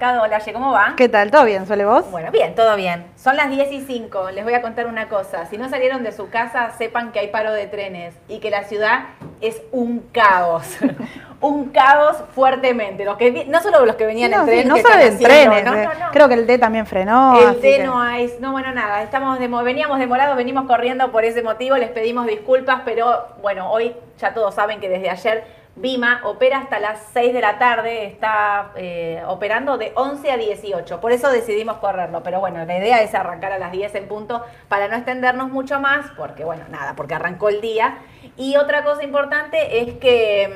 Hola, ¿cómo va? ¿Qué tal? ¿Todo bien, Sole, vos? Bueno, bien, todo bien. Son las 10 y 5. Les voy a contar una cosa. Si no salieron de su casa, sepan que hay paro de trenes y que la ciudad es un caos. un caos fuertemente. Los que, no solo los que venían no, en sí, tren. no que solo en trenes. no, eh. no. Creo que el D también frenó. El que- no hay, no, bueno, nada, estamos demo- veníamos demorados, venimos corriendo por ese motivo, les pedimos disculpas, pero bueno, hoy ya todos saben que desde ayer Vima opera hasta las 6 de la tarde, está eh, operando de 11 a 18, por eso decidimos correrlo, pero bueno, la idea es arrancar a las 10 en punto para no extendernos mucho más, porque bueno, nada, porque arrancó el día. Y otra cosa importante es que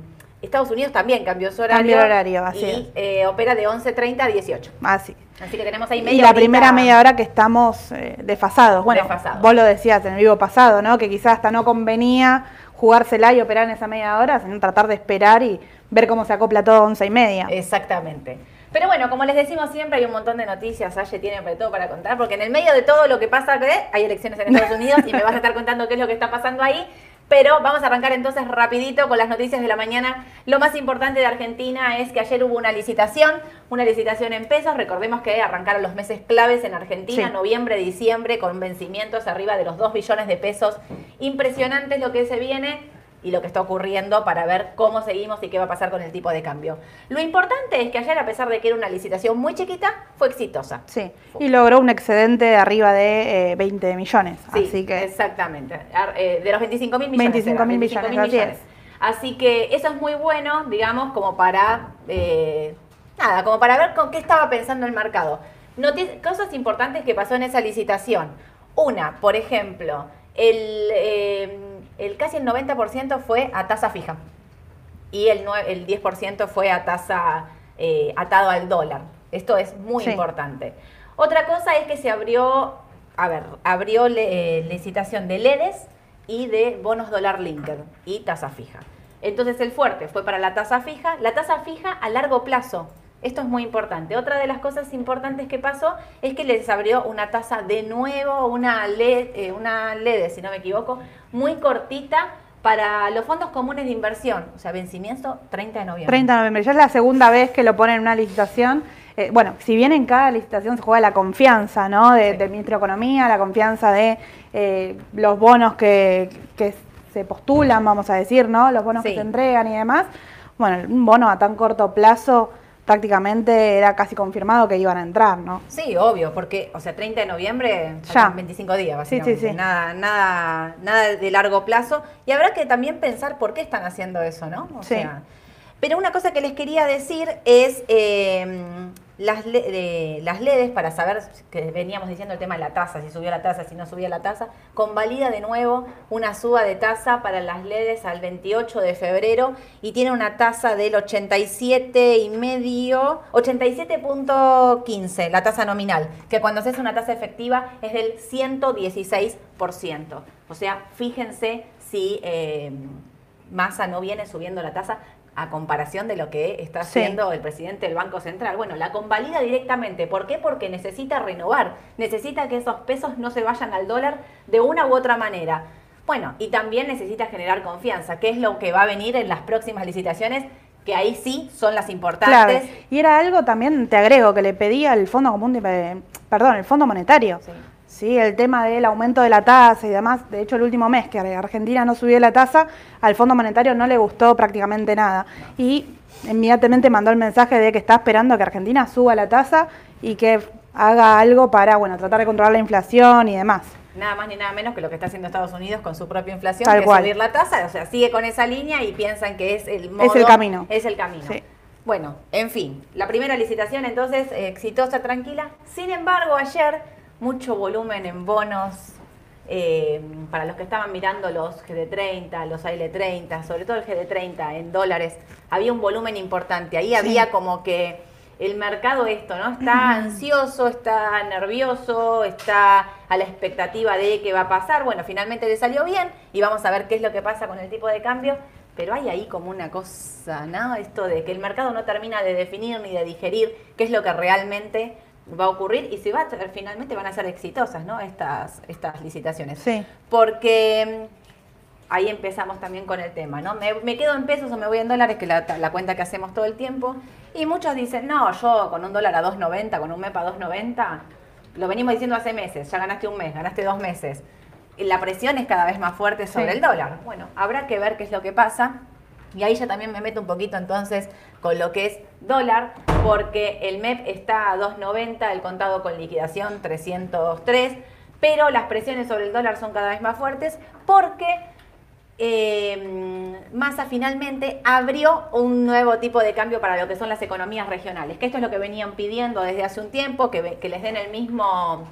mm, Estados Unidos también cambió su horario. Cambió horario, así y eh, opera de 11.30 a 18. Así. Así que tenemos ahí Y media la horita- primera media hora que estamos eh, desfasados. Bueno, Desfasados. vos lo decías en el vivo pasado, ¿no? Que quizás hasta no convenía jugársela y operar en esa media hora, sino tratar de esperar y ver cómo se acopla todo a once y media. Exactamente. Pero bueno, como les decimos siempre, hay un montón de noticias. Aye tiene todo para contar, porque en el medio de todo lo que pasa, ¿qué? hay elecciones en Estados Unidos y me vas a estar contando qué es lo que está pasando ahí. Pero vamos a arrancar entonces rapidito con las noticias de la mañana. Lo más importante de Argentina es que ayer hubo una licitación, una licitación en pesos. Recordemos que arrancaron los meses claves en Argentina, Sí. noviembre, diciembre, con vencimientos arriba de los 2 billones de pesos. Impresionante lo que se viene y lo que está ocurriendo para ver cómo seguimos y qué va a pasar con el tipo de cambio. Lo importante es que ayer, a pesar de que era una licitación muy chiquita, fue exitosa. Sí. Y logró un excedente de arriba de eh, 20 millones. Sí, así que exactamente. Eh, de los 25 mil millones. 25.000 era, millones, 25.000 así es. Así que eso es muy bueno, digamos, como para, eh, nada, como para ver con qué estaba pensando el mercado. Cosas importantes que pasó en esa licitación. Una, por ejemplo, el, eh, el casi el 90% fue a tasa fija y el, el 10% fue a tasa eh, atado al dólar. Esto es muy Sí. importante. Otra cosa es que se abrió, a ver, abrió le- eh, licitación de LEDs y de bonos dólar linked y tasa fija. Entonces el fuerte fue para la tasa fija, la tasa fija a largo plazo. Esto es muy importante. Otra de las cosas importantes que pasó es que les abrió una tasa de nuevo, una LED, eh, una LED, si no me equivoco, muy cortita para los fondos comunes de inversión. O sea, vencimiento 30 de noviembre. 30 de noviembre. Ya es la segunda vez que lo ponen en una licitación. Eh, bueno, si bien en cada licitación se juega la confianza ¿no? de- Sí. del ministro de Economía, la confianza de eh, los bonos que, que se postulan, vamos a decir, ¿no? los bonos Sí. que se entregan y demás. Bueno, un bono a tan corto plazo prácticamente era casi confirmado que iban a entrar, ¿no? Sí, obvio, porque, o sea, 30 de noviembre, Ya. faltan 25 días, Sí, sí, básicamente. sí. Nada, nada, nada de largo plazo. Y habrá que también pensar por qué están haciendo eso, ¿no? O Sí. sea, pero una cosa que les quería decir es eh, las, eh, las LEDs, para saber que veníamos diciendo el tema de la tasa, si subió la tasa, si no subía la tasa, convalida de nuevo una suba de tasa para las LEDs al 28 de febrero y tiene una tasa del 87 y medio, 87.15, la tasa nominal, que cuando se hace una tasa efectiva es del 116%. O sea, fíjense si eh, Massa no viene subiendo la tasa a comparación de lo que está Sí. haciendo el presidente del Banco Central. Bueno, la convalida directamente. ¿Por qué? Porque necesita renovar, necesita que esos pesos no se vayan al dólar de una u otra manera. Bueno, y también necesita generar confianza, que es lo que va a venir en las próximas licitaciones, que ahí sí son las Claro. importantes. Y era algo también, te agrego, que le pedía el Fondo Común de, perdón, el Fondo Monetario. Sí. Sí, el tema del aumento de la tasa y demás. De hecho, el último mes que Argentina no subió la tasa, al Fondo Monetario no le gustó prácticamente nada. Y inmediatamente mandó el mensaje de que está esperando que Argentina suba la tasa y que haga algo para, bueno, tratar de controlar la inflación y demás. Nada más ni nada menos que lo que está haciendo Estados Unidos con su propia inflación, Tal que cual. es subir la tasa, o sea, sigue con esa línea y piensan que es el modo, Es el camino. Es el camino. Sí. Bueno, en fin, la primera licitación entonces exitosa, tranquila. Sin embargo, ayer mucho volumen en bonos. eh, para los que estaban mirando los GD30, los AL30, sobre todo el GD30 en dólares, había un volumen importante. Ahí había como que el mercado esto, ¿no? Está ansioso, está nervioso, está a la expectativa de qué va a pasar. Bueno, finalmente le salió bien y vamos a ver qué es lo que pasa con el tipo de cambio. Pero hay ahí como una cosa, ¿no? Esto de que el mercado no termina de definir ni de digerir qué es lo que realmente va a ocurrir y si va a- finalmente van a ser exitosas, ¿no? Estas, estas licitaciones. Sí. Porque mm, ahí empezamos también con el tema, ¿no? Me, me quedo en pesos o me voy en dólares, que es la, la cuenta que hacemos todo el tiempo. Y muchos dicen, no, yo con un dólar a 2.90, con un MEP a 2.90, lo venimos diciendo hace meses, ya ganaste un mes, ganaste dos meses. Y la presión es cada vez más fuerte sobre Sí. el dólar. Bueno, habrá que ver qué es lo que pasa. Y ahí ya también me meto un poquito entonces con lo que es dólar, porque el MEP está a 2.90, el contado con liquidación 303, pero las presiones sobre el dólar son cada vez más fuertes porque eh, Massa finalmente abrió un nuevo tipo de cambio para lo que son las economías regionales, que esto es lo que venían pidiendo desde hace un tiempo, que, les den el mismo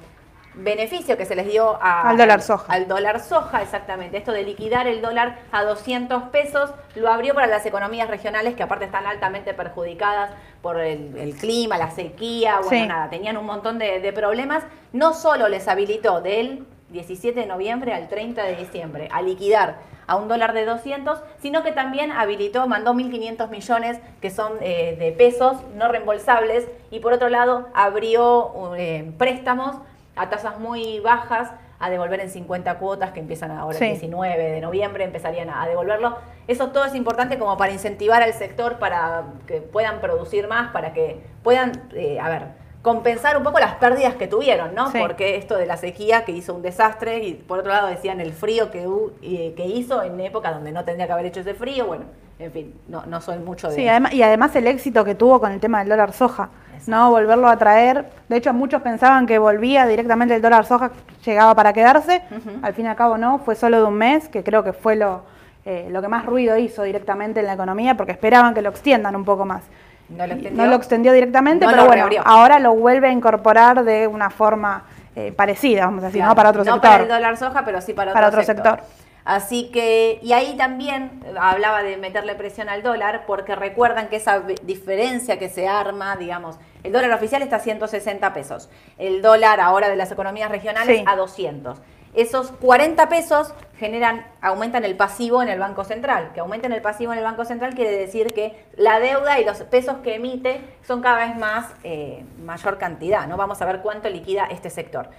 beneficio que se les dio a- Al dólar soja. Al dólar soja, exactamente. Esto de liquidar el dólar a 200 pesos lo abrió para las economías regionales que aparte están altamente perjudicadas por el, el clima, la sequía, bueno, Sí. nada, tenían un montón de, de problemas. No solo les habilitó del 17 de noviembre al 30 de diciembre a liquidar a un dólar de 200, sino que también habilitó, mandó 1.500 millones que son eh, de pesos no reembolsables y por otro lado abrió eh, préstamos a tasas muy bajas a devolver en 50 cuotas que empiezan ahora Sí. el 19 de noviembre, empezarían a devolverlo. Eso todo es importante como para incentivar al sector para que puedan producir más, para que puedan, eh, a ver, compensar un poco las pérdidas que tuvieron, ¿no? Sí. Porque esto de la sequía que hizo un desastre y por otro lado decían el frío eh, que hizo en época donde no tendría que haber hecho ese frío, bueno, en fin, no, no soy mucho de... Sí, además, y además el éxito que tuvo con el tema del dólar soja, ¿no? Volverlo a traer. De hecho, muchos pensaban que volvía directamente el dólar soja, llegaba para quedarse. Al fin y al cabo no, fue solo de un mes, que creo que fue lo, eh, lo que más ruido hizo directamente en la economía, porque esperaban que lo extiendan un poco más. No lo extendió. No lo extendió directamente, No pero bueno, reabrió. ahora lo vuelve a incorporar de una forma eh, parecida, vamos a decir, Claro, ¿no? Para otro no sector. para el dólar soja, pero sí para otro, Para otro sector. Así que, y ahí también eh, hablaba de meterle presión al dólar, porque recuerdan que esa diferencia que se arma, digamos, el dólar oficial está a 160 pesos, el dólar ahora de las economías regionales Sí. a 200. Esos 40 pesos generan, aumentan el pasivo en el Banco Central. Que aumenten el pasivo en el Banco Central quiere decir que la deuda y los pesos que emite son cada vez más eh, mayor cantidad. ¿no? Vamos a ver cuánto liquida este sector.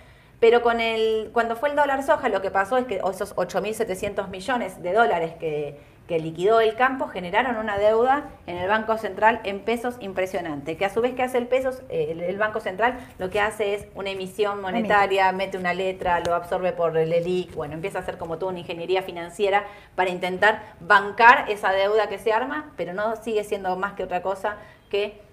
Pero con el, cuando fue el dólar soja, lo que pasó es que esos 8.700 millones de dólares que, que liquidó el campo generaron una deuda en el Banco Central en pesos impresionante. Que a su vez que hace el pesos, eh, el, el Banco Central lo que hace es una emisión monetaria, mete una letra, lo absorbe por el ELIC, bueno, empieza a hacer como toda una ingeniería financiera para intentar bancar esa deuda que se arma, pero no sigue siendo más que otra cosa que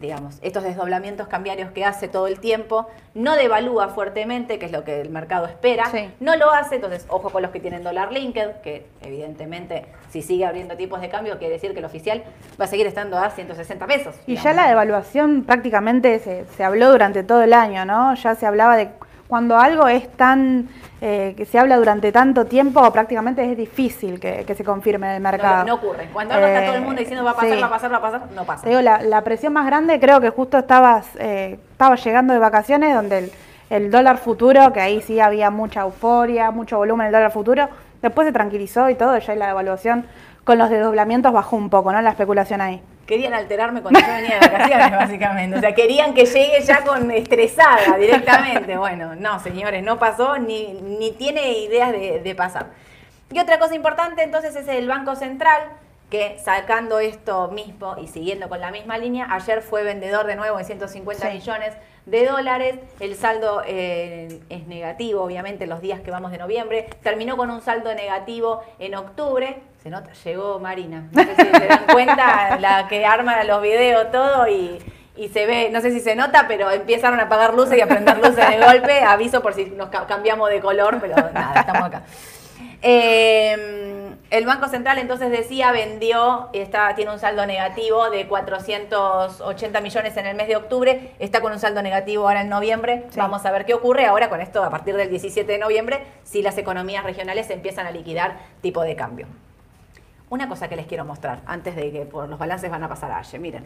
digamos, estos desdoblamientos cambiarios que hace todo el tiempo, no devalúa fuertemente, que es lo que el mercado espera, Sí. no lo hace, entonces ojo con los que tienen dólar linked, que evidentemente si sigue abriendo tipos de cambio quiere decir que el oficial va a seguir estando a 160 pesos. Y ya la devaluación prácticamente se, se habló durante todo el año, ¿no? Ya se hablaba de cuando algo es tan, eh, que se habla durante tanto tiempo, prácticamente es difícil que, que se confirme en el mercado. no ocurre. Cuando algo está Eh, todo el mundo diciendo va a pasar, sí. va a pasar, va a pasar, no pasa. Te digo, la, la presión más grande creo que justo estabas, eh, estabas llegando de vacaciones donde el, el dólar futuro, que ahí sí había mucha euforia, mucho volumen el dólar futuro, después se tranquilizó y todo, ya la evaluación con los desdoblamientos bajó un poco, ¿no? La especulación ahí. Querían alterarme cuando yo venía de vacaciones, básicamente. O sea, querían que llegue ya con estresada directamente. Bueno, no, señores, no pasó ni, ni tiene ideas de, de pasar. Y otra cosa importante entonces es el Banco Central, que sacando esto mismo y siguiendo con la misma línea, ayer fue vendedor de nuevo de 150 Sí. millones de dólares. El saldo eh, es negativo, obviamente, los días que vamos de noviembre. Terminó con un saldo negativo en octubre. Se nota, llegó Marina. No sé si se dan cuenta, la que arma los videos, todo y. y se ve, no sé si se nota, pero empezaron a apagar luces y a prender luces de golpe. Aviso por si nos ca- cambiamos de color, pero nada, estamos acá. Eh, el Banco Central entonces decía, vendió, está, tiene un saldo negativo de 480 millones en el mes de octubre, está con un saldo negativo ahora en noviembre. Sí. Vamos a ver qué ocurre ahora con esto a partir del 17 de noviembre, si las economías regionales empiezan a liquidar tipo de cambio. Una cosa que les quiero mostrar antes de que por los balances van a pasar a Aye, miren.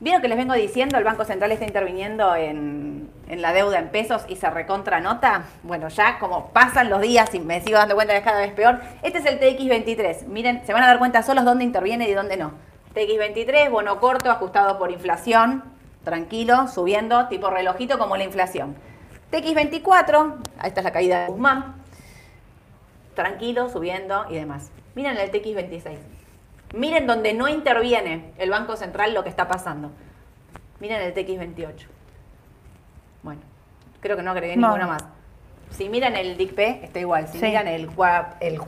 ¿Vieron que les vengo diciendo? El Banco Central está interviniendo en, la deuda en pesos y se recontra nota. Bueno, ya como pasan los días y me sigo dando cuenta que es cada vez peor. Este es el TX23. Miren, se van a dar cuenta solos dónde interviene y dónde no. TX23, bono corto, ajustado por inflación. tranquilo, subiendo, tipo relojito como la inflación. TX24, esta es la caída de Guzmán, tranquilo, subiendo y demás. Miren el TX26. Miren donde no interviene el Banco Central lo que está pasando. Miren el TX28. Bueno, creo que no agregué No. ninguna más. Si miran el DICP, está igual. Si Sí. miran el QUAP, el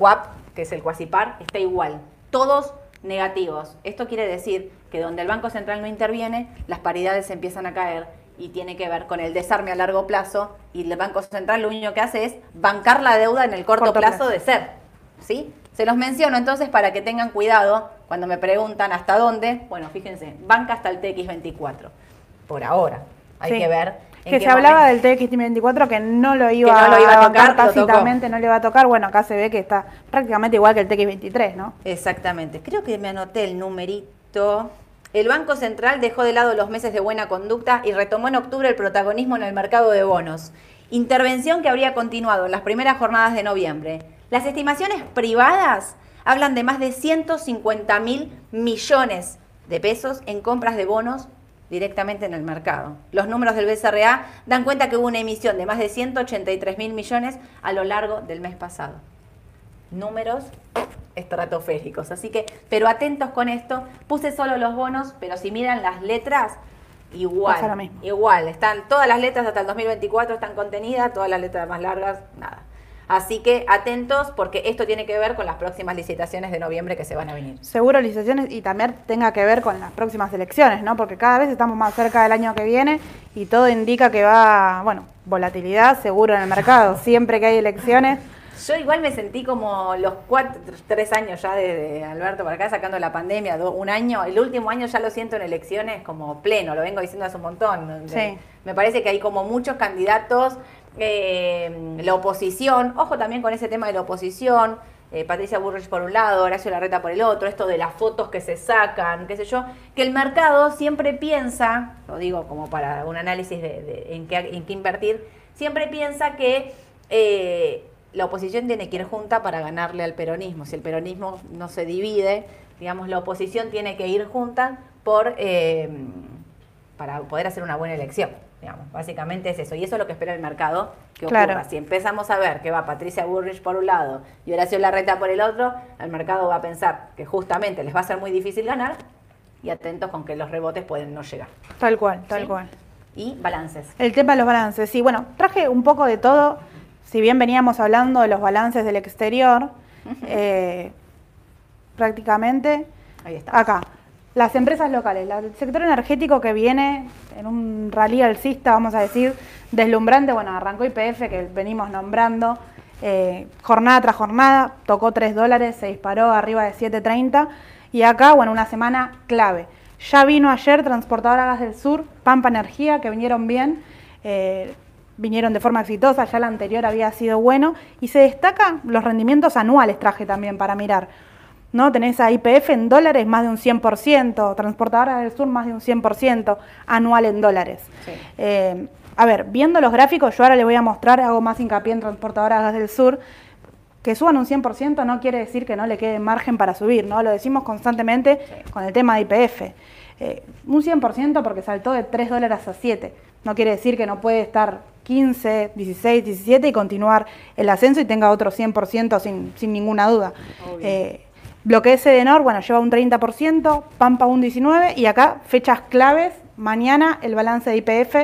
que es el Quasipar, está igual. Todos negativos. Esto quiere decir que donde el Banco Central no interviene, las paridades empiezan a caer y tiene que ver con el desarme a largo plazo y el Banco Central lo único que hace es bancar la deuda en el corto, Corto plazo, plazo. de ser. ¿Sí? Se los menciono entonces para que tengan cuidado cuando me preguntan hasta dónde. Bueno, fíjense, banca hasta el TX24. Por ahora. Hay Sí. que ver. en Que qué se hablaba del TX24 que no lo iba, no lo iba a tocar, tácitamente, no le iba a tocar. Bueno, acá se ve que está prácticamente igual que el TX23, ¿no? Exactamente. Creo que me anoté el numerito. El Banco Central dejó de lado los meses de buena conducta y retomó en octubre el protagonismo en el mercado de bonos. Intervención que habría continuado en las primeras jornadas de noviembre. Las estimaciones privadas hablan de más de 150 mil millones de pesos en compras de bonos directamente en el mercado. Los números del BCRA dan cuenta que hubo una emisión de más de 183 mil millones a lo largo del mes pasado números estratosféricos. Así que, pero atentos con esto. Puse solo los bonos, pero si miran las letras, igual. Igual. Están todas las letras hasta el 2024 están contenidas, todas las letras más largas, nada. Así que atentos porque esto tiene que ver con las próximas licitaciones de noviembre que se van a venir. Seguro licitaciones y también tenga que ver con las próximas elecciones, ¿no? Porque cada vez estamos más cerca del año que viene y todo indica que va, bueno, volatilidad seguro en el mercado. Siempre que hay elecciones, Yo igual me sentí como los cuatro, tres años ya de, de Alberto para acá, sacando la pandemia, do- un año, el último año ya lo siento en elecciones como pleno, lo vengo diciendo hace un montón. Sí. Me parece que hay como muchos candidatos, eh, la oposición, ojo también con ese tema de la oposición, eh, Patricia Burrich por un lado, Horacio Larreta por el otro, esto de las fotos que se sacan, qué sé yo, que el mercado siempre piensa, lo digo como para un análisis de, en, qué, en qué invertir, siempre piensa que eh, la oposición tiene que ir junta para ganarle al peronismo. Si el peronismo no se divide, digamos, la oposición tiene que ir junta por, eh, para poder hacer una buena elección. Digamos, básicamente es eso. Y eso es lo que espera el mercado que ocurra. Claro. Si empezamos a ver que va Patricia Burrich por un lado y Horacio Larreta por el otro, el mercado va a pensar que justamente les va a ser muy difícil ganar y atentos con que los rebotes pueden no llegar. tal cual, tal Sí. cual. Y balances. El tema de los balances, sí, bueno, traje un poco de todo, si bien veníamos hablando de los balances del exterior, eh, prácticamente Ahí está. acá, las empresas locales, el sector energético que viene en un rally alcista, vamos a decir, deslumbrante, bueno, arrancó IPF que venimos nombrando, eh, jornada tras jornada, tocó 3 dólares, se disparó arriba de 7.30 y acá, bueno, una semana clave. Ya vino ayer Transportadora Gas del Sur, Pampa Energía, que vinieron bien, eh, vinieron de forma exitosa, ya la anterior había sido bueno, y se destacan los rendimientos anuales, traje también para mirar. ¿No? Tenés a IPF en dólares más de un 100%, Transportadora del Sur más de un 100% anual en dólares. Sí. Eh, a ver, viendo los gráficos, yo ahora les voy a mostrar, hago más hincapié en Transportadora Gas del Sur, que suban un 100% no quiere decir que no le quede margen para subir, ¿no? Lo decimos constantemente Sí. con el tema de IPF. Eh, un 100% porque saltó de 3 dólares a 7. No quiere decir que no puede estar 15, 16, 17 y continuar el ascenso y tenga otro 100% sin, sin ninguna duda. Eh, Bloque S de NOR, bueno, lleva un 30%, Pampa un 19% y acá fechas claves, mañana el balance de IPF,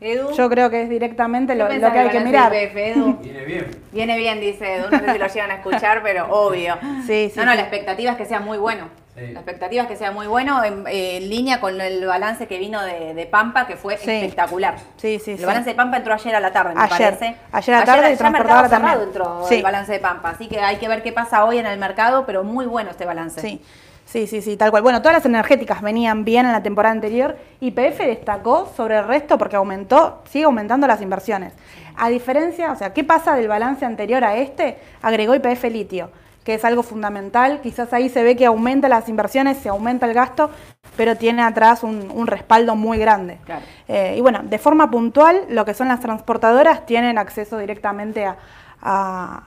Edu. yo creo que es directamente ¿qué lo, que hay que balance mirar. de IPF, Edu? Viene bien. Viene bien, dice Edu. No sé si lo llegan a escuchar, pero obvio. Sí, sí, No, no, la expectativa es que sea muy bueno. Sí. La expectativa es que sea muy bueno en, en línea con el balance que vino de, de Pampa, que fue Sí. espectacular. Sí, sí, el sí. balance de Pampa entró ayer a la tarde, me Ayer. parece. Ayer a la tarde y ya mercado Transportadora también. entró Sí. el balance de Pampa. Así que hay que ver qué pasa hoy en el mercado, pero muy bueno este balance. Sí, sí, sí, sí, tal cual. Bueno, todas las energéticas venían bien en la temporada anterior. YPF destacó sobre el resto porque aumentó, sigue aumentando las inversiones. A diferencia, o sea, ¿qué pasa del balance anterior a este? Agregó YPF litio, que es algo fundamental. Quizás ahí se ve que aumenta las inversiones, se aumenta el gasto, pero tiene atrás un, un respaldo muy grande. Claro. Eh, y bueno, de forma puntual, lo que son las transportadoras tienen acceso directamente a, a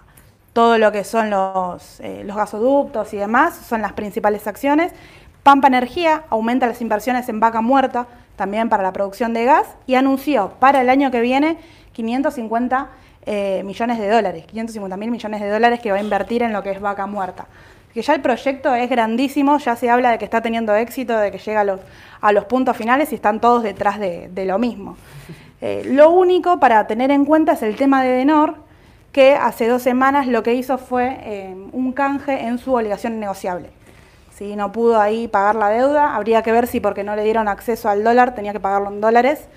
todo lo que son los, eh, los gasoductos y demás, son las principales acciones. Pampa Energía aumenta las inversiones en vaca muerta, también para la producción de gas y anunció para el año que viene 550 eh, millones de dólares, 550 mil millones de dólares que va a invertir en lo que es vaca muerta. Que ya el proyecto es grandísimo, ya se habla de que está teniendo éxito, de que llega a los, a los puntos finales y están todos detrás de, de lo mismo. Eh, lo único para tener en cuenta es el tema de Denor, que hace dos semanas lo que hizo fue eh, un canje en su obligación negociable. Si no pudo ahí pagar la deuda, habría que ver si porque no le dieron acceso al dólar tenía que pagarlo en dólares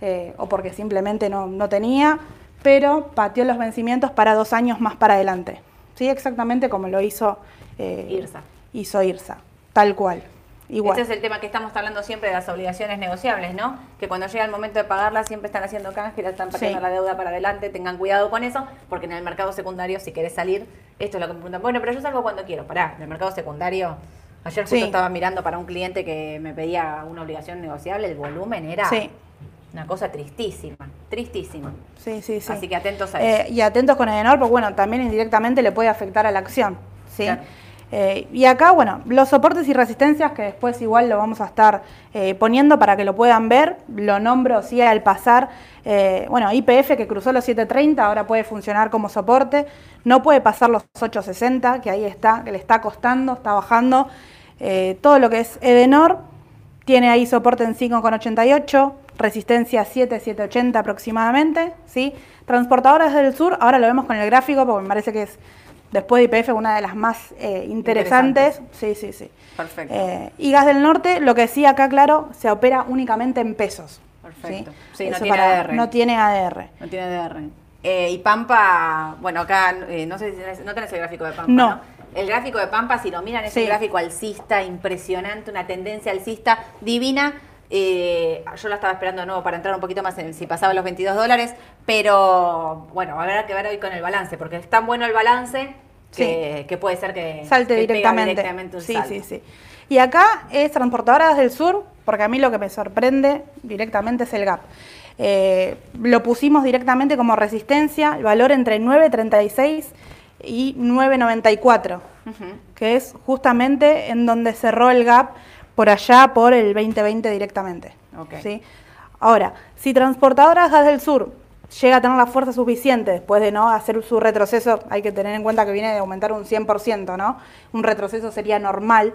eh, o porque simplemente no, no, tenía, pero pateó los vencimientos para dos años más para adelante. ¿Sí? Exactamente como lo hizo IRSA. Hizo IRSA, tal cual. Igual. Este es el tema que estamos hablando siempre de las obligaciones negociables, ¿no? Que cuando llega el momento de pagarlas siempre están haciendo canje, están pateando sí. la deuda para adelante, tengan cuidado con eso, porque en el mercado secundario, si querés salir, esto es lo que me preguntan, bueno, pero yo salgo cuando quiero, pará, en el mercado secundario, ayer justo sí. estaba mirando para un cliente que me pedía una obligación negociable, el volumen era... Sí. Una cosa tristísima, tristísima. Sí, sí, sí. Así que atentos a eso. Eh, y atentos con Edenor, porque bueno, también indirectamente le puede afectar a la acción. ¿sí? Claro. Eh, y acá, bueno, los soportes y resistencias que después igual lo vamos a estar eh, poniendo para que lo puedan ver, lo nombro sí al pasar, eh, bueno, IPF que cruzó los 730, ahora puede funcionar como soporte, no puede pasar los 860, que ahí está, que le está costando, está bajando, todo lo que es Edenor, tiene ahí soporte en 5,88, resistencia 7, 780 aproximadamente, ¿sí? Transportadoras del sur, ahora lo vemos con el gráfico porque me parece que es Después de IPF, una de las más eh, interesantes. Sí, sí, sí. Perfecto. Eh, y Gas del Norte, lo que sí acá, claro, se opera únicamente en pesos. Perfecto. Sí, sí no, tiene para- ADR. no tiene ADR. No tiene ADR. Eh, y Pampa, bueno, acá eh, no sé si tenés, no tenés el gráfico de Pampa, No. ¿no? El gráfico de Pampa, si lo miran, es Sí. un gráfico alcista impresionante, una tendencia alcista divina. Eh, yo la estaba esperando de nuevo para entrar un poquito más en si pasaba los 22 dólares, pero bueno, habrá que ver hoy con el balance, porque es tan bueno el balance que, que puede ser que Salte que directamente. directamente un sí, salto. sí, sí. Y acá es Transportadoras del Sur, porque a mí lo que me sorprende directamente es el gap. Eh, lo pusimos directamente como resistencia, el valor entre 9.36 y 9.94. Ujú. que es justamente en donde cerró el gap por allá por el 2020 directamente. ¿sí? Ahora, si Transportadoras Gas del Sur llega a tener la fuerza suficiente después de no hacer su retroceso, hay que tener en cuenta que viene de aumentar un 100%, ¿no? Un retroceso sería normal.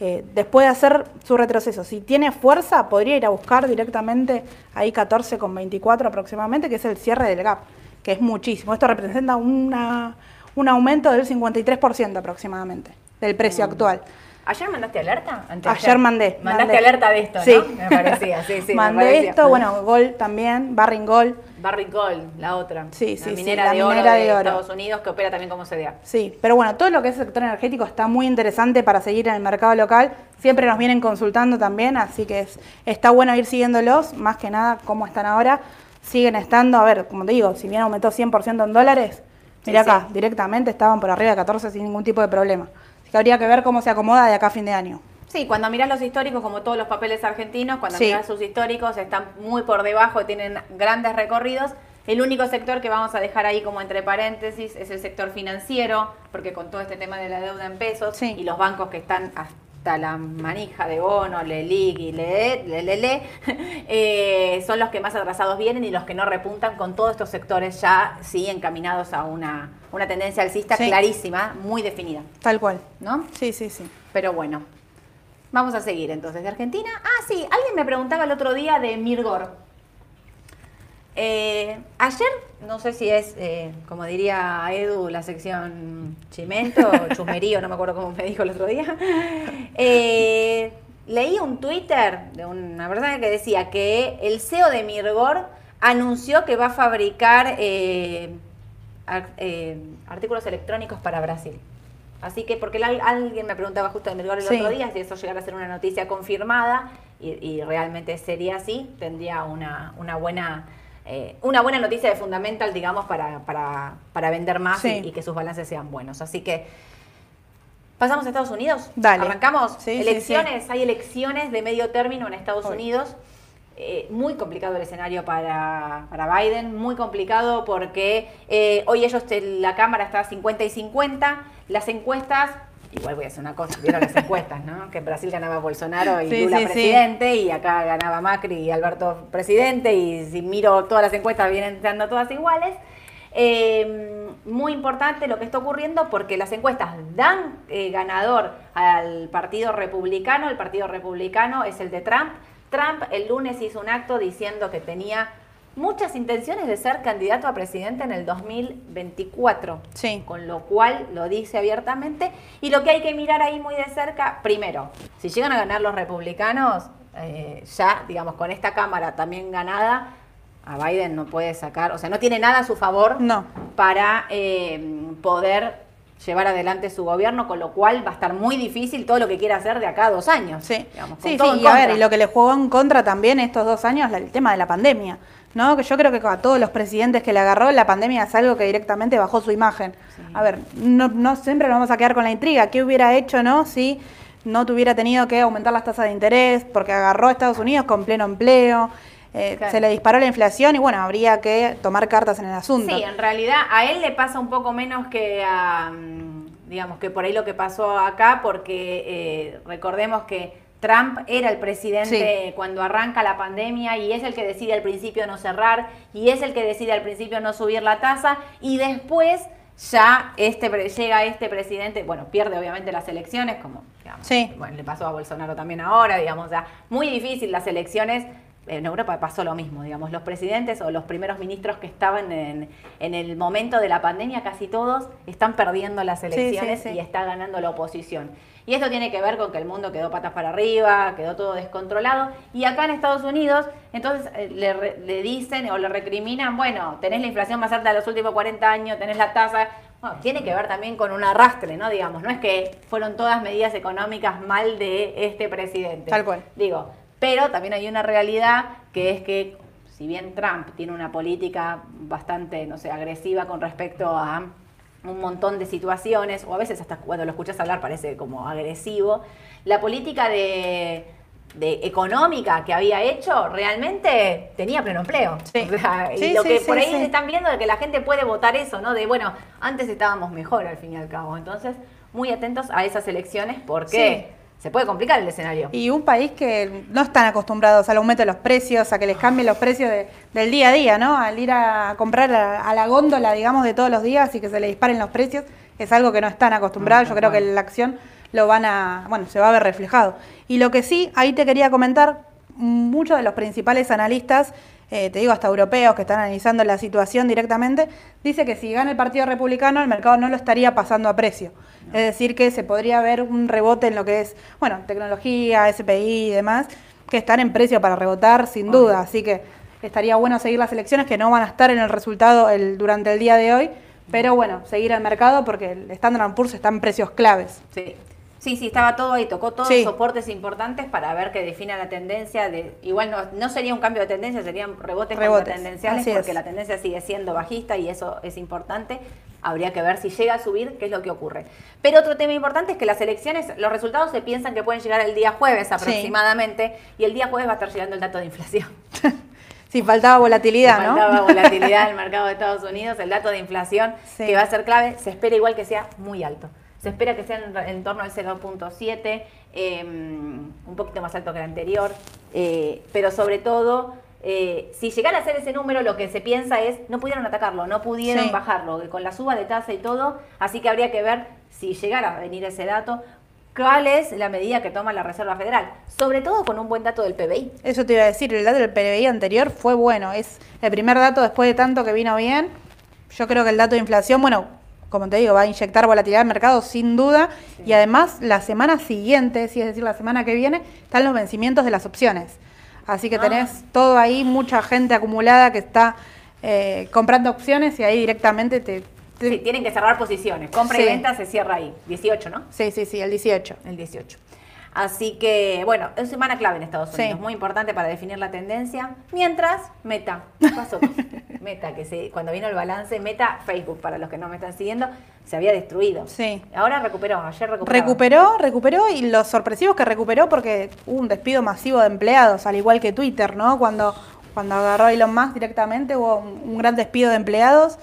Eh, después de hacer su retroceso, si tiene fuerza, podría ir a buscar directamente ahí 14,24 aproximadamente, que es el cierre del gap, que es muchísimo. Esto representa una, un aumento del 53% aproximadamente del precio actual. ¿Ayer mandaste alerta? Ayer mandé. Mandaste mandé. alerta de esto, Sí. ¿no? Me parecía, sí, sí. me mandé parecía. esto, bueno, Gol también, Barring Gol. Barrick Gold, la otra. Sí, la sí, sí, minera la de oro minera de, de oro. Estados Unidos que opera también como CDA. Sí, pero bueno, todo lo que es sector energético está muy interesante para seguir en el mercado local. Siempre nos vienen consultando también, así que es, está bueno ir siguiéndolos, más que nada cómo están ahora. Siguen estando, a ver, como te digo, si bien aumentó 100% en dólares, mira Sí, acá, sí. directamente estaban por arriba de 14 sin ningún tipo de problema. Que habría que ver cómo se acomoda de acá a fin de año. Sí, cuando mirás los históricos, como todos los papeles argentinos, cuando Sí. mirás sus históricos, están muy por debajo, tienen grandes recorridos. El único sector que vamos a dejar ahí como entre paréntesis es el sector financiero, porque con todo este tema de la deuda en pesos Sí. y los bancos que están hasta la manija de bono, LELIC y LE, LELE, eh, son los que más atrasados vienen y los que no repuntan con todos estos sectores ya sí encaminados a una, una tendencia alcista Sí. clarísima, muy definida, Tal cual. ¿no? Sí, sí, sí. Pero bueno, vamos a seguir entonces de Argentina. Ah, sí, alguien me preguntaba el otro día de Mirgor. Eh, ayer, no sé si es, eh, como diría Edu, la sección chimento, chusmerío, no me acuerdo cómo me dijo el otro día. Eh, leí un Twitter de una persona que decía que el CEO de Mirgor anunció que va a fabricar ar- artículos electrónicos para Brasil. Así que, porque alguien me preguntaba justo de Mirgor el Sí. otro día si eso llegara a ser una noticia confirmada y, y realmente sería así, tendría una, una buena eh, una buena noticia de Fundamental, digamos, para, para, para vender más Sí. y, y que sus balances sean buenos. Así que, ¿pasamos a Estados Unidos? Dale. ¿Arrancamos? Sí, sí, elecciones, hay elecciones de medio término en Estados Hoy. Unidos. Eh, muy complicado el escenario para, para Biden, muy complicado porque eh, hoy ellos, la Cámara está 50 y 50, las encuestas Igual voy a hacer una cosa, vieron las encuestas, ¿no? Que en Brasil ganaba Bolsonaro y Sí, Lula sí, sí. presidente, y acá ganaba Macri y Alberto presidente, y si miro todas las encuestas vienen dando todas iguales. Eh, muy importante lo que está ocurriendo porque las encuestas dan eh, ganador al Partido Republicano, el Partido Republicano es el de Trump. Trump el lunes hizo un acto diciendo que tenía muchas intenciones de ser candidato a presidente en el 2024. Sí. Con lo cual lo dice abiertamente. Y lo que hay que mirar ahí muy de cerca, primero, si llegan a ganar los republicanos, eh, ya, digamos, con esta Cámara también ganada, a Biden no puede sacar, o sea, no tiene nada a su favor No. para eh, poder llevar adelante su gobierno, con lo cual va a estar muy difícil todo lo que quiera hacer de acá a dos años. Sí, digamos, sí, sí, y a ver, y lo que le jugó en contra también estos dos años, el tema de la pandemia, ¿no? Que yo creo que a todos los presidentes que le agarró, la pandemia es algo que directamente bajó su imagen. A ver, no, no siempre nos vamos a quedar con la intriga, ¿qué hubiera hecho, no? Si no tuviera tenido que aumentar las tasas de interés, porque agarró a Estados Unidos con pleno empleo, eh, Claro. se le disparó la inflación y bueno, habría que tomar cartas en el asunto. Sí, en realidad a él le pasa un poco menos que a, mm, digamos, que por ahí lo que pasó acá, porque eh, recordemos que Trump era el presidente cuando arranca la pandemia y es el que decide al principio no cerrar y es el que decide al principio no subir la tasa y después ya este llega este presidente, bueno, pierde obviamente las elecciones, como digamos, Sí. bueno, le pasó a Bolsonaro también ahora, digamos, sea, muy difícil las elecciones. En Europa pasó lo mismo, digamos, los presidentes o los primeros ministros que estaban en, en el momento de la pandemia, casi todos están perdiendo las sí, elecciones sí. y está ganando la oposición. Y esto tiene que ver con que el mundo quedó patas para arriba, quedó todo descontrolado. Y acá en Estados Unidos, entonces eh, le, le dicen o le recriminan, bueno, tenés la inflación más alta de los últimos 40 años, tenés la tasa. Bueno, tiene que ver también con un arrastre, ¿no? Digamos, no es que fueron todas medidas económicas mal de este presidente. Tal cual. Digo, pero también hay una realidad que es que si bien Trump tiene una política bastante, no sé, agresiva con respecto a un montón de situaciones, o a veces hasta cuando lo escuchas hablar parece como agresivo, la política de, de económica que había hecho realmente tenía pleno empleo. Sí. O sea, y lo sí, que por ahí sí. están viendo de que la gente puede votar eso, ¿no? De bueno, antes estábamos mejor al fin y al cabo. Entonces, muy atentos a esas elecciones porque se puede complicar el escenario. Y un país que no están acostumbrados al aumento de los precios, a que les cambien los precios de- del día a día, ¿no? Al ir a comprar a, a la góndola, digamos, de todos los días y que se le disparen los precios, es algo que no están acostumbrados. No, Yo creo que la acción lo van a, bueno, se va a ver reflejado. Y lo que sí, ahí te quería comentar, muchos de los principales analistas, eh, te digo hasta europeos que están analizando la situación directamente, dice que si gana el Partido Republicano el mercado no lo estaría pasando a precio. Es decir, que se podría ver un rebote en lo que es, bueno, tecnología, SPI y demás, que están en precio para rebotar sin Obvio. duda. Así que estaría bueno seguir las elecciones que no van a estar en el resultado el, durante el día de hoy, pero bueno, seguir al mercado porque el Standard Poor's está en precios claves. Sí. Sí, sí, estaba todo ahí, tocó todos Sí. soportes importantes para ver que defina la tendencia de, igual no, no sería un cambio de tendencia, serían rebotes, Rebotes, tendenciales así porque es. la tendencia sigue siendo bajista y eso es importante. Habría que ver si llega a subir, qué es lo que ocurre. Pero otro tema importante es que las elecciones, los resultados se piensan que pueden llegar el día jueves aproximadamente y el día jueves va a estar llegando el dato de inflación. Sí, faltaba volatilidad, ¿no? faltaba volatilidad en el mercado de Estados Unidos, el dato de inflación Sí. que va a ser clave, se espera igual que sea muy alto. Se espera que sea en, en torno al 0.7, eh, un poquito más alto que el anterior, eh, pero sobre todo, eh, si llegara a ser ese número, lo que se piensa es, no pudieron atacarlo, no pudieron Sí. bajarlo, que con la suba de tasa y todo, así que habría que ver si llegara a venir ese dato, cuál es la medida que toma la Reserva Federal, sobre todo con un buen dato del PBI. Eso te iba a decir, el dato del PBI anterior fue bueno, es el primer dato después de tanto que vino bien. Yo creo que el dato de inflación, bueno, como te digo, va a inyectar volatilidad al mercado sin duda. Y además, la semana siguiente, sí, es decir, la semana que viene, están los vencimientos de las opciones. Así que Ah. tenés todo ahí, mucha gente acumulada que está eh, comprando opciones y ahí directamente te... te- Sí, tienen que cerrar posiciones, compra y venta se cierra ahí, 18, ¿no? sí, sí, sí, el 18. El 18. Así que, bueno, es semana clave en Estados Sí. Unidos, muy importante para definir la tendencia. Mientras, Meta, ¿qué pasó? Meta, que se, cuando vino el balance, Meta, Facebook, para los que no me están siguiendo, se había destruido. Sí. Ahora recuperó, ayer recuperó. Recuperó, recuperó y lo sorpresivo es que recuperó porque hubo un despido masivo de empleados, al igual que Twitter, ¿no? Cuando, cuando agarró Elon Musk directamente hubo un, un gran despido de empleados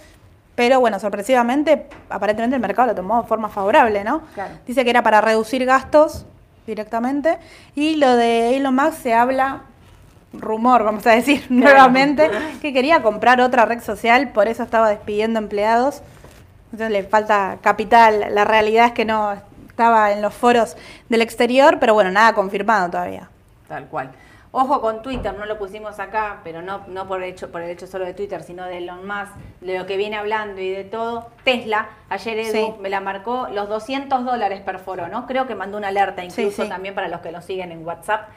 Pero bueno, sorpresivamente, aparentemente el mercado lo tomó de forma favorable, ¿no? Claro. Dice que era para reducir gastos directamente. Y lo de Elon Musk se habla, rumor, vamos a decir nuevamente, que quería comprar otra red social, por eso estaba despidiendo empleados. Entonces le falta capital. La realidad es que no estaba en los foros del exterior, pero bueno, nada confirmado todavía. Tal cual. Ojo con Twitter, no lo pusimos acá, pero no, no por, el hecho, por el hecho solo de Twitter, sino de Elon Musk, de lo que viene hablando y de todo. Tesla, ayer Edu Sí. me la marcó, los 200 dólares perforó, ¿no? Creo que mandó una alerta incluso sí. también para los que lo siguen en WhatsApp,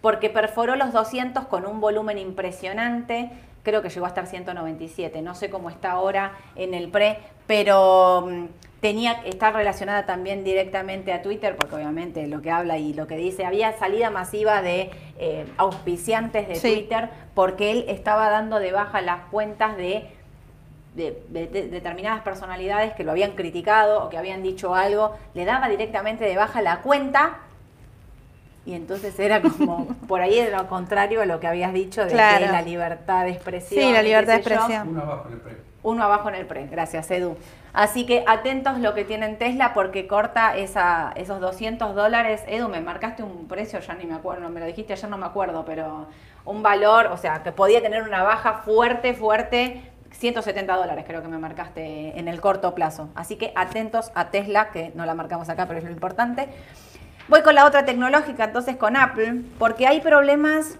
porque perforó los 200 con un volumen impresionante, creo que llegó a estar 197, no sé cómo está ahora en el pre, pero mm, tenía está relacionada también directamente a Twitter, porque obviamente lo que habla y lo que dice, había salida masiva de eh, auspiciantes de Sí. Twitter, porque él estaba dando de baja las cuentas de de, de- de determinadas personalidades que lo habían criticado o que habían dicho algo, le daba directamente de baja la cuenta y entonces era como, por ahí era lo contrario a lo que habías dicho de Claro. que la libertad de expresión. Sí, la libertad de yo. expresión. Uno abajo en el pre. Uno abajo en el pre, gracias Edu. Así que atentos lo que tienen Tesla porque corta esa, esos 200 dólares. Edu, me marcaste un precio, ya ni me acuerdo, me lo dijiste ayer, no me acuerdo, pero un valor, o sea, que podía tener una baja fuerte, fuerte. 170 dólares creo que me marcaste en el corto plazo. Así que atentos a Tesla, que no la marcamos acá, pero es lo importante. Voy con la otra tecnológica, entonces con Apple, porque hay problemas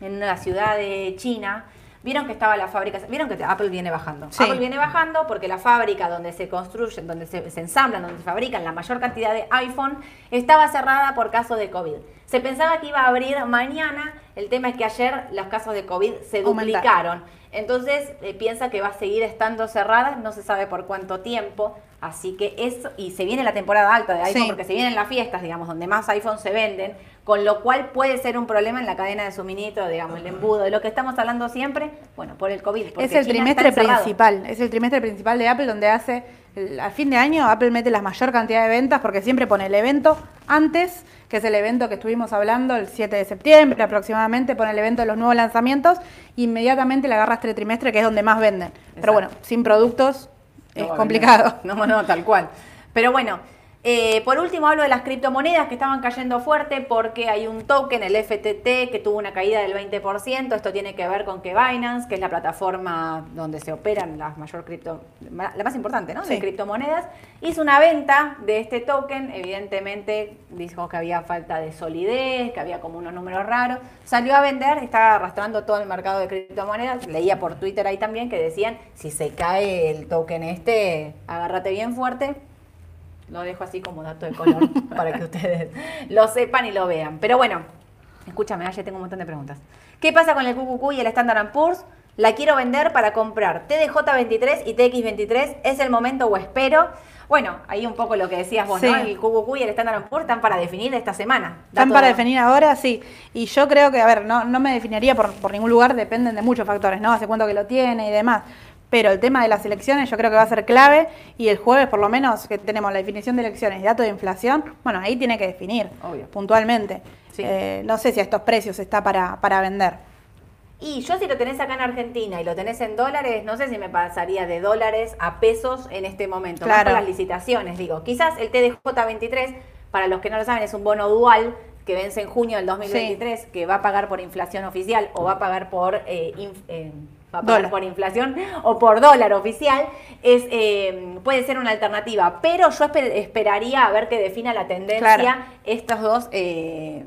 en la ciudad de China. Vieron que estaba la fábrica, vieron que Apple viene bajando. Sí. Apple viene bajando porque la fábrica donde se construyen, donde se, se ensamblan, donde se fabrican la mayor cantidad de iPhone, estaba cerrada por casos de COVID. Se pensaba que iba a abrir mañana, el tema es que ayer los casos de COVID se Aumentaron. duplicaron. Entonces eh, piensa que va a seguir estando cerrada, no se sabe por cuánto tiempo. Así que eso, y se viene la temporada alta de iPhone Sí. porque se vienen las fiestas, digamos, donde más iPhones se venden, con lo cual puede ser un problema en la cadena de suministro, digamos, el embudo, de lo que estamos hablando siempre, bueno, por el COVID. Es el China trimestre principal, es el trimestre principal de Apple donde hace, a fin de año Apple mete la mayor cantidad de ventas porque siempre pone el evento antes, que es el evento que estuvimos hablando el 7 de septiembre aproximadamente, pone el evento de los nuevos lanzamientos, inmediatamente le agarra este trimestre que es donde más venden. Pero bueno, sin productos No es complicado. No, no, tal cual. Pero bueno, eh, por último hablo de las criptomonedas que estaban cayendo fuerte porque hay un token, el FTT, que tuvo una caída del 20%. Esto tiene que ver con que Binance, que es la plataforma donde se operan las mayor cripto, la más importante, ¿no? De criptomonedas, hizo una venta de este token. Evidentemente dijo que había falta de solidez, que había como unos números raros. Salió a vender, está arrastrando todo el mercado de criptomonedas. Leía por Twitter ahí también que decían, si se cae el token este, agárrate bien fuerte. Lo dejo así como dato de color para que ustedes lo sepan y lo vean. Pero bueno, escúchame, ayer tengo un montón de preguntas. ¿Qué pasa con el QQQ y el Standard Poor's? La quiero vender para comprar TDJ23 y TX23. ¿Es el momento o espero? Bueno, ahí un poco lo que decías vos, ¿no? Sí. El QQQ y el Standard Poor's están para definir esta semana. Están para definir ahora, sí. Y yo creo que, a ver, no, no me definiría por, por ningún lugar, dependen de muchos factores, ¿no? Hace cuánto que lo tiene y demás. Pero el tema de las elecciones yo creo que va a ser clave y el jueves por lo menos que tenemos la definición de elecciones y dato de inflación, bueno, ahí tiene que definir Obvio. puntualmente. Sí. Eh, no sé si a estos precios está para, para vender. Y yo si lo tenés acá en Argentina y lo tenés en dólares, no sé si me pasaría de dólares a pesos en este momento. Más Claro. con las licitaciones, digo. Quizás el TDJ23, para los que no lo saben, es un bono dual que vence en junio del 2023, que va a pagar por inflación oficial o va a pagar por... eh, inf- eh, va a pagar Dólar. por inflación o por dólar oficial, es eh, puede ser una alternativa. Pero yo esper- esperaría a ver que defina la tendencia Claro. estas dos eh,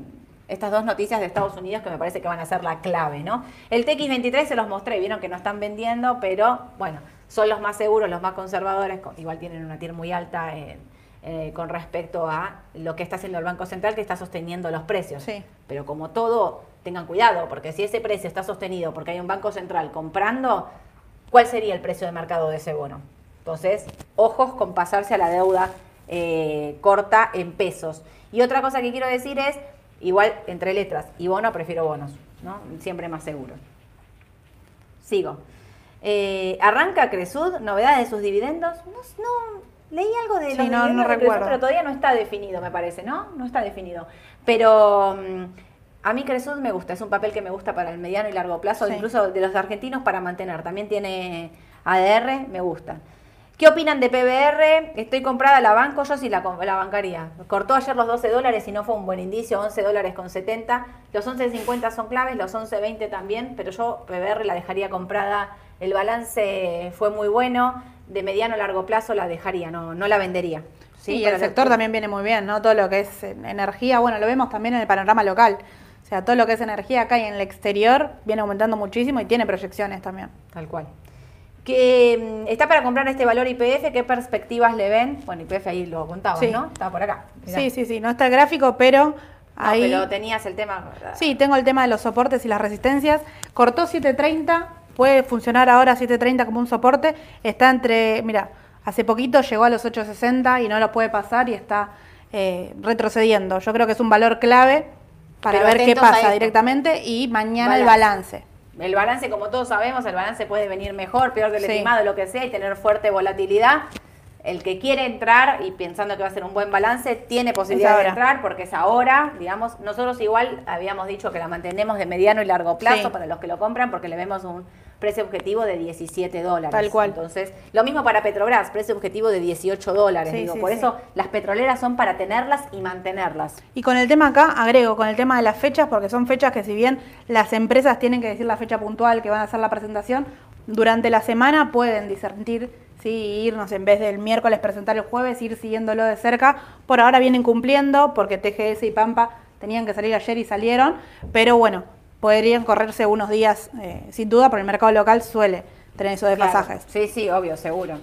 estas dos noticias de Estados Unidos que me parece que van a ser la clave, ¿no? El TX23 se los mostré, vieron que no están vendiendo, pero bueno, son los más seguros, los más conservadores, con- igual tienen una TIR muy alta en- eh, con respecto a lo que está haciendo el Banco Central, que está sosteniendo los precios. Sí. Pero como todo, tengan cuidado, porque si ese precio está sostenido porque hay un Banco Central comprando, ¿cuál sería el precio de mercado de ese bono? Entonces, ojos con pasarse a la deuda eh, corta en pesos. Y otra cosa que quiero decir es, igual entre letras y bono, prefiero bonos, ¿no? Siempre más seguro. Sigo. Eh, arranca Cresud, novedades de sus dividendos. No, no, leí algo de Sí, los no- no recuerdo. pero todavía no está definido, me parece, ¿no? No está definido. Pero mm, A mí Cresud me gusta, es un papel que me gusta para el mediano y largo plazo, Sí. incluso de los argentinos para mantener. También tiene ADR, me gusta. ¿Qué opinan de PBR? Estoy comprada, la banco, yo sí la bancaría. Cortó ayer los 12 dólares y no fue un buen indicio, 11 dólares con 70. Los 11.50 son claves, los 11.20 también, pero yo PBR la dejaría comprada. El balance fue muy bueno, de mediano a largo plazo la dejaría, no, no la vendería. Sí, y el sector también viene muy bien, ¿no? Todo lo que es eh, energía, bueno, lo vemos también en el panorama local. O sea, todo lo que es energía acá y en el exterior viene aumentando muchísimo y tiene proyecciones también. Tal cual. Que mm, está para comprar este valor IPF, ¿qué perspectivas le ven? Bueno, IPF ahí lo contabas, Sí. ¿no? Estaba por acá. mirá. Sí, sí, sí, no está el gráfico, pero No, ahí... pero tenías el tema. Sí, tengo el tema de los soportes y las resistencias. Cortó 730, puede funcionar ahora 730 como un soporte. Está entre, mira, hace poquito llegó a los 860 y no lo puede pasar y está eh, retrocediendo. Yo creo que es un valor clave para Pero ver qué a pasa directamente y mañana el Balance. El balance, como todos sabemos, el balance puede venir mejor, peor del Sí. estimado, lo que sea, y tener fuerte volatilidad. El que quiere entrar y pensando que va a ser un buen balance, tiene posibilidad de entrar porque es ahora, digamos, nosotros igual habíamos dicho que la mantenemos de mediano y largo plazo Sí. para los que lo compran porque le vemos un precio objetivo de 17 dólares. Tal cual. Entonces, lo mismo para Petrobras, precio objetivo de 18 dólares. Sí, digo, sí, por sí. eso las petroleras son para tenerlas y mantenerlas. Y con el tema acá, agrego, con el tema de las fechas, porque son fechas que si bien las empresas tienen que decir la fecha puntual que van a hacer la presentación, durante la semana pueden discernir, sí, irnos en vez del miércoles presentar el jueves, ir siguiéndolo de cerca. Por ahora vienen cumpliendo, porque TGS y Pampa tenían que salir ayer y salieron, pero bueno, podrían correrse unos días, eh, sin duda, porque el mercado local suele tener esos Claro. desfasajes. Sí, sí, obvio, seguro.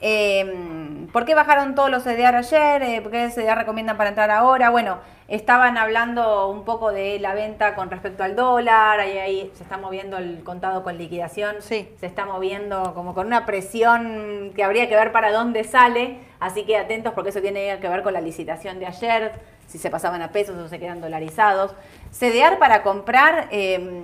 Eh, ¿Por qué bajaron todos los CDR ayer? Eh, ¿Por qué CDR recomiendan para entrar ahora? Bueno, estaban hablando un poco de la venta con respecto al dólar, ahí, ahí se está moviendo el contado con liquidación, Sí. se está moviendo como con una presión que habría que ver para dónde sale, así que atentos porque eso tiene que ver con la licitación de ayer, si se pasaban a pesos o se quedan dolarizados. CDR para comprar... eh,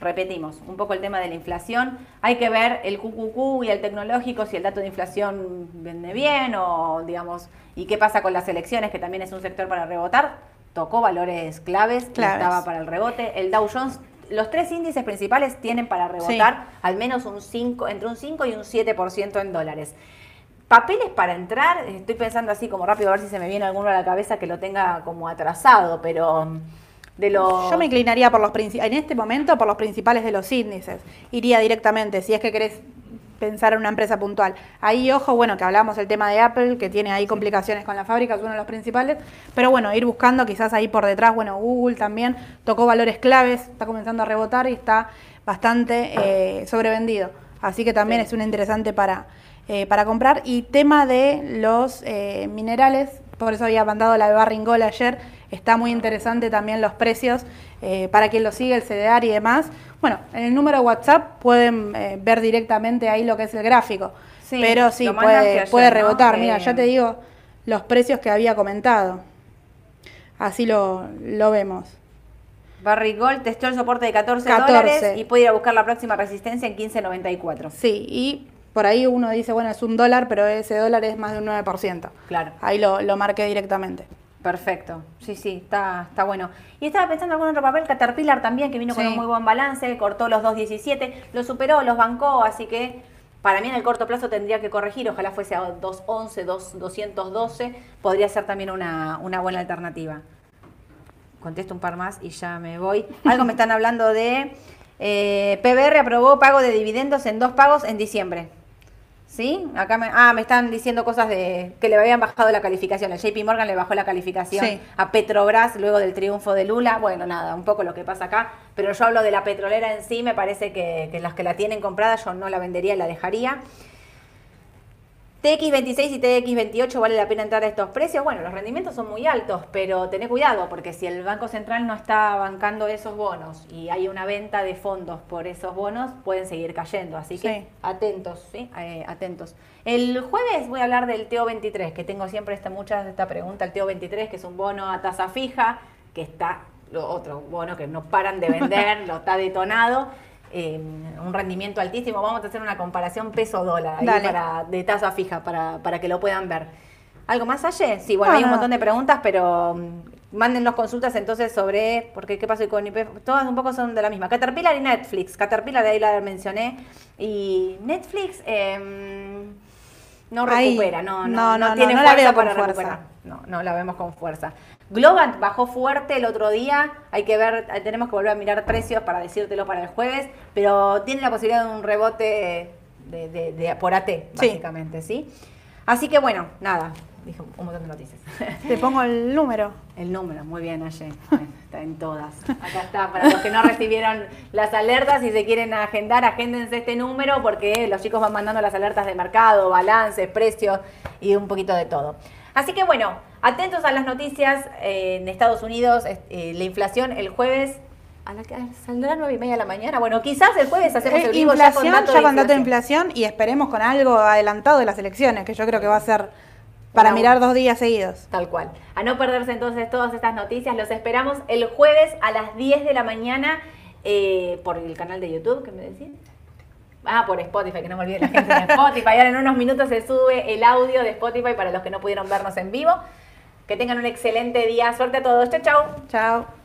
repetimos, un poco el tema de la inflación. Hay que ver el QQQ y el tecnológico, si el dato de inflación vende bien o, digamos, y qué pasa con las elecciones, que también es un sector para rebotar. Tocó valores claves, Claves. estaba para el rebote. El Dow Jones, los tres índices principales tienen para rebotar al menos un 5, entre un 5 y un 7% en dólares. Papeles para entrar, estoy pensando así como rápido a ver si se me viene alguno a la cabeza que lo tenga como atrasado, pero mm, de los... Yo me inclinaría por los en este momento por los principales de los índices. Iría directamente, si es que querés pensar en una empresa puntual. Ahí, ojo, bueno, que hablamos del tema de Apple, que tiene ahí complicaciones con la fábrica, es uno de los principales, pero bueno, ir buscando quizás ahí por detrás, bueno, Google también tocó valores claves, está comenzando a rebotar y está bastante eh, sobrevendido. Así que también Sí. es un interesante para, eh, para comprar. Y tema de los eh, minerales, por eso había mandado la de Barringol ayer, está muy interesante también los precios, eh, para quien lo sigue, el CDR y demás. Bueno, en el número de WhatsApp pueden ver directamente ahí lo que es el gráfico, Sí, pero sí, puede, ayer, puede ¿no? rebotar. Mira, ya te digo los precios que había comentado. Así lo, lo vemos. Barry Gold testó el soporte de 14, 14. dólares y puede ir a buscar la próxima resistencia en 15.94. Sí, y por ahí uno dice, bueno, es un dólar, pero ese dólar es más de un 9%. Claro. Ahí lo, lo marqué directamente. Perfecto. Sí, sí, está, está bueno. Y estaba pensando en algún otro papel, Caterpillar también, que vino con un muy buen balance, cortó los 2.17, los superó, los bancó, así que para mí en el corto plazo tendría que corregir, ojalá fuese a 2.11, 2, 212, podría ser también una, una buena alternativa. Contesto un par más y ya me voy. Algo me están hablando de eh, PBR aprobó pago de dividendos en dos pagos en diciembre. ¿Sí? Acá me, ah, me están diciendo cosas de que le habían bajado la calificación. El JP Morgan le bajó la calificación Sí. a Petrobras luego del triunfo de Lula. Bueno, nada, un poco lo que pasa acá. Pero yo hablo de la petrolera en sí, me parece que, que las que la tienen comprada yo no la vendería, la dejaría. TX26 y TX28 vale la pena entrar a estos precios. Bueno, los rendimientos son muy altos, pero tené cuidado porque si el Banco Central no está bancando esos bonos y hay una venta de fondos por esos bonos, pueden seguir cayendo. Así que Sí. atentos, ¿sí? Eh, atentos. El jueves voy a hablar del TO23, que tengo siempre esta, muchas esta pregunta. El TO23, que es un bono a tasa fija, que está, lo otro bono que no paran de vender, lo está detonado. Eh, un rendimiento altísimo. Vamos a hacer una comparación peso-dólar para, de tasa fija para, para que lo puedan ver. ¿Algo más, Aye? Sí, bueno, No, hay un montón de preguntas, pero mm, Mándennos consultas entonces sobre, porque qué pasó con IPF, todas un poco son de la misma. Caterpillar y Netflix. Caterpillar, de ahí la mencioné. Y Netflix em, no Ahí. recupera, no, no, No, no, no, tiene no, la fuerza con para fuerza. recuperar. No, no la vemos con fuerza. Globant bajó fuerte el otro día, hay que ver, eh, tenemos que volver a mirar precios para decírtelo para el jueves, pero tiene la posibilidad de un rebote de, de- de- por AT, Sí. básicamente, ¿sí? Así que bueno, nada, dije un montón de noticias. Te pongo el número. El número, muy bien, Aye. Bueno, Está en todas. Acá está, para los que no recibieron las alertas, si se quieren agendar, agéndense este número porque los chicos van mandando las alertas de mercado, balances, precios y un poquito de todo. Así que bueno, atentos a las noticias eh, en Estados Unidos, eh, la inflación el jueves. ¿A la que saldrá a 9 y media de la mañana? Bueno, quizás el jueves hacemos Eh, el vivo inflación, ya con datos de dato de inflación. inflación y esperemos con algo adelantado de las elecciones, que yo creo que va a ser para mirar dos días seguidos. Tal cual. A no perderse entonces todas estas noticias, los esperamos el jueves a las 10 de la mañana eh, por el canal de YouTube, ¿qué me decís? Ah, por Spotify, que no me olvide la gente de Spotify. Ahora en unos minutos se sube el audio de Spotify para los que no pudieron vernos en vivo. Que tengan un excelente día. Suerte a todos. Chau, chau. Chao.